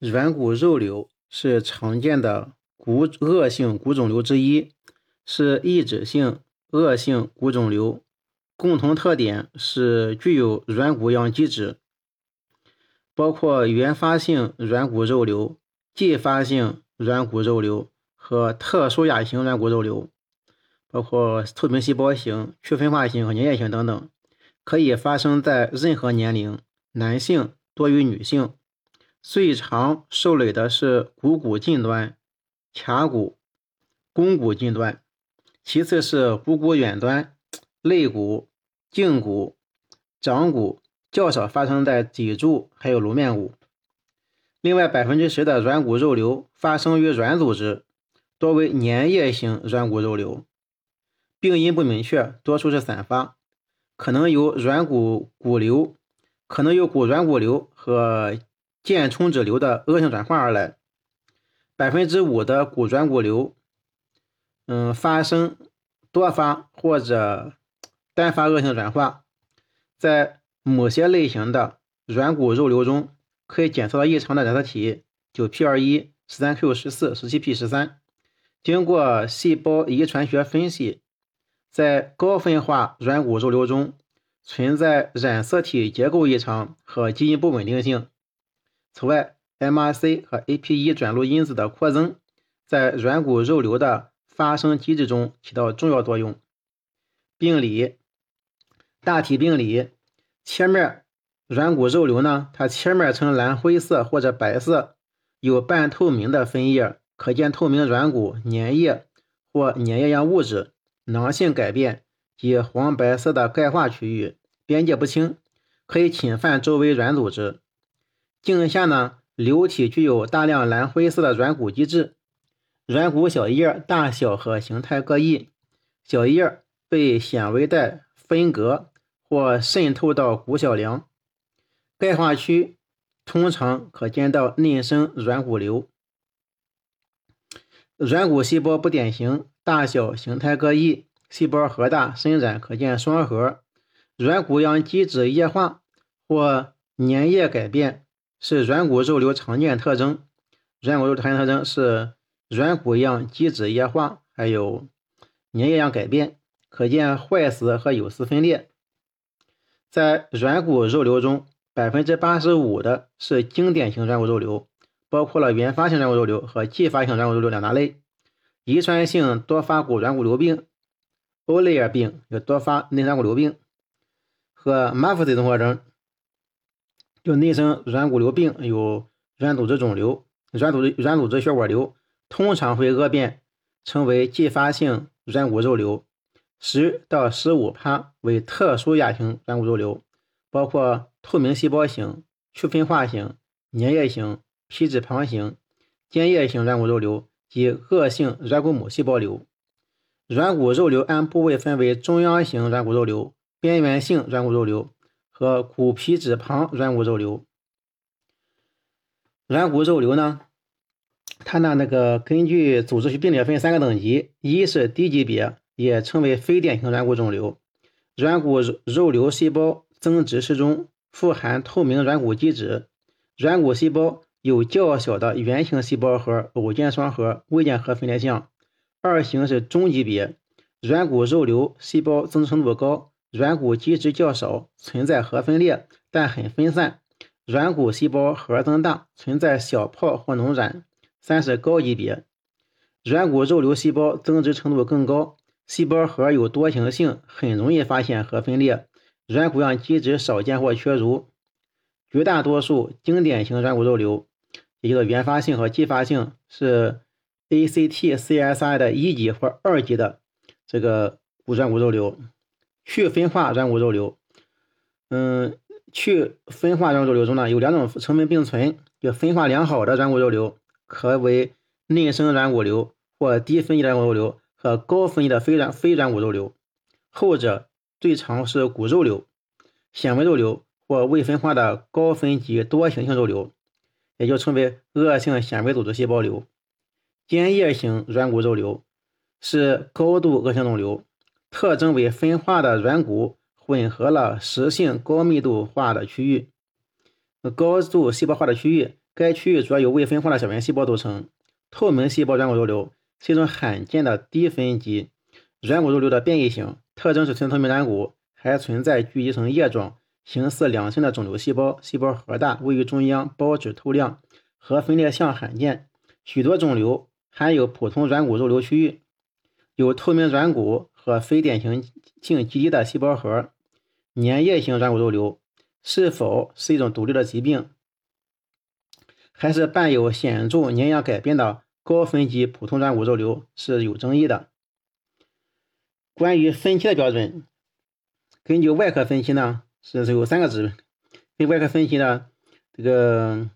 软骨肉瘤是常见的骨恶性骨肿瘤之一，是抑制性恶性骨肿瘤。共同特点是具有软骨样基质，包括原发性软骨肉瘤、继发性软骨肉瘤和特殊亚型软骨肉瘤，包括透明细胞型、去分化型和粘液型等等，可以发生在任何年龄，男性多于女性。最常受累的是股骨近端、髂骨、肱骨近端，其次是股骨远端、肋骨、胫骨、掌骨，较少发生在脊柱还有颅面骨。另外，百分之十的软骨肉瘤发生于软组织，多为粘液型软骨肉瘤，病因不明确，多数是散发，可能有软骨骨瘤，可能有骨软骨瘤和。间充脂瘤的恶性转化而来，百分之五的骨软骨瘤，嗯，发生多发或者单发恶性转化。在某些类型的软骨肉瘤中，可以检测到异常的染色体九 P 二一、十三 Q 十四、十七 P 十三。经过细胞遗传学分析，在高分化软骨肉瘤中存在染色体结构异常和基因不稳定性。此外，MRC 和 AP1 转录因子的扩增在软骨肉瘤的发生机制中起到重要作用。病理大体病理，切面软骨肉瘤呢，它切面呈蓝灰色或者白色，有半透明的分叶，可见透明软骨、粘液或粘液样物质，囊性改变及黄白色的钙化区域，边界不清，可以侵犯周围软组织。镜下呢，瘤体具有大量蓝灰色的软骨基质，软骨小叶大小和形态各异，小叶被纤维带分隔或渗透到骨小梁，钙化区通常可见到内生软骨瘤，软骨细胞不典型，大小形态各异，细胞核大，伸展可见双核，软骨样基质液化或粘液改变。是软骨肉瘤常见特征。软骨肉瘤常见特征是软骨样基质液化，还有粘液样改变，可见坏死和有丝分裂。在软骨肉瘤中，百分之八十五的是经典型软骨肉瘤，包括了原发性软骨肉瘤和继发性软骨肉瘤两大类。遗传性多发骨软骨瘤病、欧雷尔病有多发内软骨瘤病和马夫斯综合征。就内生软骨瘤病有软组织肿瘤、软组织软组织血管瘤，通常会恶变成为继发性软骨肉瘤，十到十五趴为特殊亚型软骨肉瘤，包括透明细胞型、去分化型、粘液型、皮质旁型、间叶型软骨肉瘤及恶性软骨母细胞瘤。软骨肉瘤按部位分为中央型软骨肉瘤、边缘性软骨肉瘤。和骨皮质旁软骨肉瘤，软骨肉瘤呢，它呢那个根据组织学病理分三个等级，一是低级别，也称为非典型软骨肿瘤。软骨肉瘤细胞增殖室中富含透明软骨基质，软骨细胞有较小的圆形细胞核、偶键双核、微键核分裂项。二型是中级别，软骨肉瘤细胞增殖程度高。软骨基质较少，存在核分裂，但很分散。软骨细胞核增大，存在小泡或脓染。三是高级别，软骨肉瘤细胞增殖程度更高，细胞核有多形性，很容易发现核分裂。软骨样基质少见或缺如。绝大多数经典型软骨肉瘤，也就是原发性和继发性，是 ACT-CSI 的一级或二级的这个骨软骨肉瘤。去分化软骨肉瘤，嗯，去分化软骨肉瘤中呢，有两种成分并存，就分化良好的软骨肉瘤，可为内生软骨瘤或低分级软骨肉瘤和高分级的非软非软骨肉瘤，后者最常是骨肉瘤、纤维肉瘤或未分化的高分级多形性肉瘤，也就称为恶性纤维组织细胞瘤。间叶型软骨肉瘤是高度恶性肿瘤。特征为分化的软骨混合了实性高密度化的区域，高度细胞化的区域该区域主要由未分化的小圆细胞组成。透明细胞软骨肉瘤是一种罕见的低分级软骨肉瘤的变异型，特征是纯透明软骨，还存在聚集成液状、形似两性的肿瘤细胞，细胞核大，位于中央，包质透亮，核分裂相罕见。许多肿瘤含有普通软骨肉瘤区域，有透明软骨和非典型性极低的细胞核。粘液型软骨肉瘤是否是一种独立的疾病？还是伴有显著营养改变的高分级普通软骨肉瘤是有争议的。关于分期的标准，根据外科分期呢，是有三个指。对外科分期呢，这个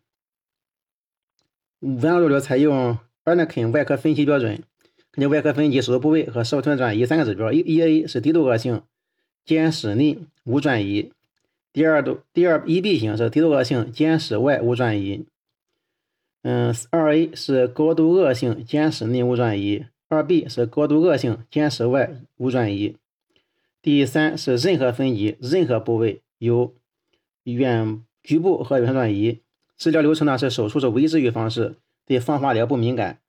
软骨肉瘤采用 Arnekin 外科分期标准，根据外科分级手术部位和是否存转移三个指标。一 E A 是低度恶性，间室内无转移；第二度第二 E B 型是低度恶性，间室外无转移。嗯，二 A 是高度恶性，间室内无转移；二 B 是高度恶性，间室外无转移。第三是任何分级、任何部位有远局部和远端转移。治疗流程呢是手术是唯一治愈方式，对放化疗不敏感。